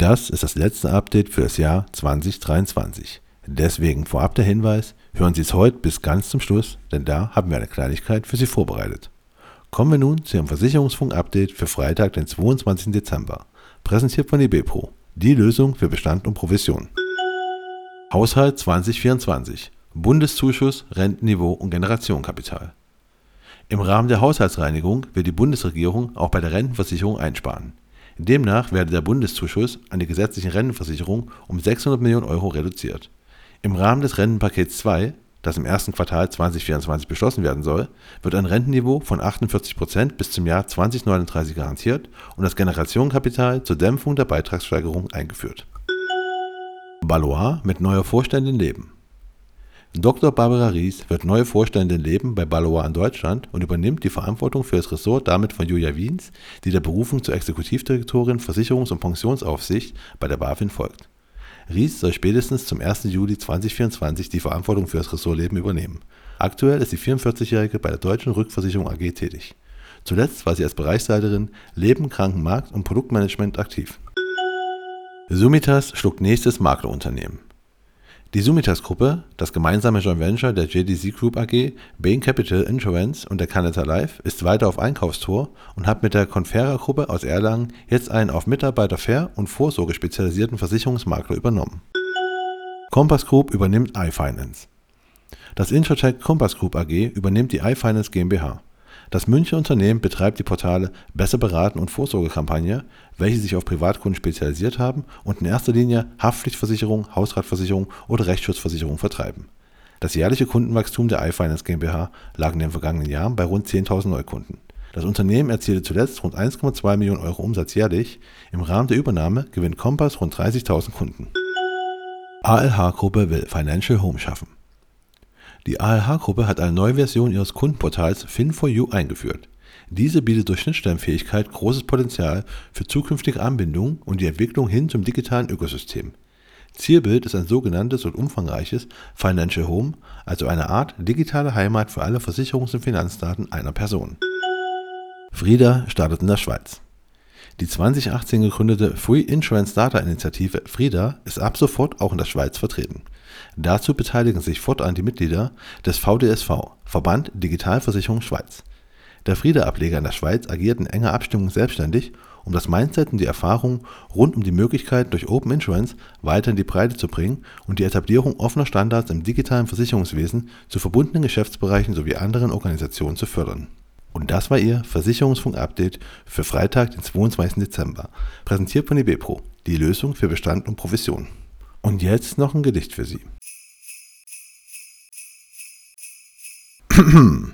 Das ist das letzte Update für das Jahr 2023. Deswegen vorab der Hinweis, hören Sie es heute bis ganz zum Schluss, denn da haben wir eine Kleinigkeit für Sie vorbereitet. Kommen wir nun zu Ihrem Versicherungsfunk-Update für Freitag, den 22. Dezember. Präsentiert von eBepro. Die Lösung für Bestand und Provision. Haushalt 2024. Bundeszuschuss, Rentenniveau und Generationenkapital. Im Rahmen der Haushaltsreinigung wird die Bundesregierung auch bei der Rentenversicherung einsparen. Demnach werde der Bundeszuschuss an die gesetzlichen Rentenversicherung um 600 Millionen Euro reduziert. Im Rahmen des Rentenpakets 2 das im ersten Quartal 2024 beschlossen werden soll, wird ein Rentenniveau von 48 Prozent bis zum Jahr 2039 garantiert und das Generationenkapital zur Dämpfung der Beitragssteigerung eingeführt. Balois mit neuer Vorständin leben. Dr. Barbara Ries wird neue Vorständin leben bei Balois in Deutschland und übernimmt die Verantwortung für das Ressort damit von Julia Wiens, die der Berufung zur Exekutivdirektorin Versicherungs- und Pensionsaufsicht bei der BaFin folgt. Ries soll spätestens zum 1. Juli 2024 die Verantwortung für das Ressortleben übernehmen. Aktuell ist die 44-Jährige bei der Deutschen Rückversicherung AG tätig. Zuletzt war sie als Bereichsleiterin Leben, Krankenmarkt und Produktmanagement aktiv. Sumitas schluckt nächstes Maklerunternehmen. Die Sumitas-Gruppe, das gemeinsame Joint Venture der JDC Group AG, Bain Capital Insurance und der Canada Life, ist weiter auf Einkaufstour und hat mit der Confera-Gruppe aus Erlangen jetzt einen auf Mitarbeiter-Fair- und Vorsorge spezialisierten Versicherungsmakler übernommen. Compass Group übernimmt iFinance. Das Introtech Compass Group AG übernimmt die iFinance GmbH. Das Münchner Unternehmen betreibt die Portale Besser beraten und Vorsorgekampagne, welche sich auf Privatkunden spezialisiert haben und in erster Linie Haftpflichtversicherung, Hausratversicherung oder Rechtsschutzversicherung vertreiben. Das jährliche Kundenwachstum der iFinance GmbH lag in den vergangenen Jahren bei rund 10.000 Neukunden. Das Unternehmen erzielte zuletzt rund 1,2 Millionen Euro Umsatz jährlich. Im Rahmen der Übernahme gewinnt Compass rund 30.000 Kunden. ALH-Gruppe will Financial Home schaffen. Die ALH-Gruppe hat eine neue Version ihres Kundenportals Fin4U eingeführt. Diese bietet durch Schnittstellenfähigkeit großes Potenzial für zukünftige Anbindungen und die Entwicklung hin zum digitalen Ökosystem. Zielbild ist ein sogenanntes und umfangreiches Financial Home, also eine Art digitale Heimat für alle Versicherungs- und Finanzdaten einer Person. Frieda startet in der Schweiz. Die 2018 gegründete Free Insurance Data Initiative FRIDA ist ab sofort auch in der Schweiz vertreten. Dazu beteiligen sich fortan die Mitglieder des VDSV (Verband Digitalversicherung Schweiz). Der FRIDA-Ableger in der Schweiz agiert in enger Abstimmung selbstständig, um das Mindset und die Erfahrungen rund um die Möglichkeiten durch Open Insurance weiter in die Breite zu bringen und die Etablierung offener Standards im digitalen Versicherungswesen zu verbundenen Geschäftsbereichen sowie anderen Organisationen zu fördern. Und das war Ihr Versicherungsfunk-Update für Freitag, den 22. Dezember, präsentiert von eBepro, die Lösung für Bestand und Provision. Und jetzt noch ein Gedicht für Sie.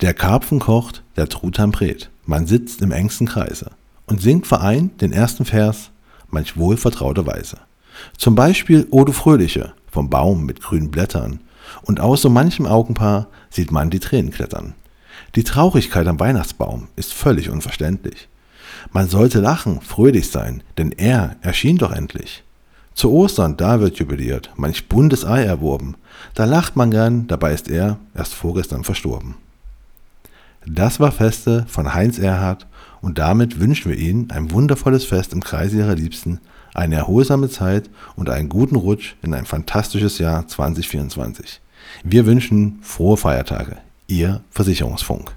Der Karpfen kocht, der Truthahn brät, man sitzt im engsten Kreise und singt vereint den ersten Vers, manch wohl vertraute Weise. Zum Beispiel O du Fröhliche, vom Baum mit grünen Blättern, und aus so manchem Augenpaar sieht man die Tränen klettern. Die Traurigkeit am Weihnachtsbaum ist völlig unverständlich. Man sollte lachen, fröhlich sein, denn er erschien doch endlich. Zu Ostern, da wird jubiliert, manch buntes Ei erworben. Da lacht man gern, dabei ist er erst vorgestern verstorben. Das war Feste von Heinz Erhardt und damit wünschen wir Ihnen ein wundervolles Fest im Kreise Ihrer Liebsten, eine erholsame Zeit und einen guten Rutsch in ein fantastisches Jahr 2024. Wir wünschen frohe Feiertage. Ihr Versicherungsfunk.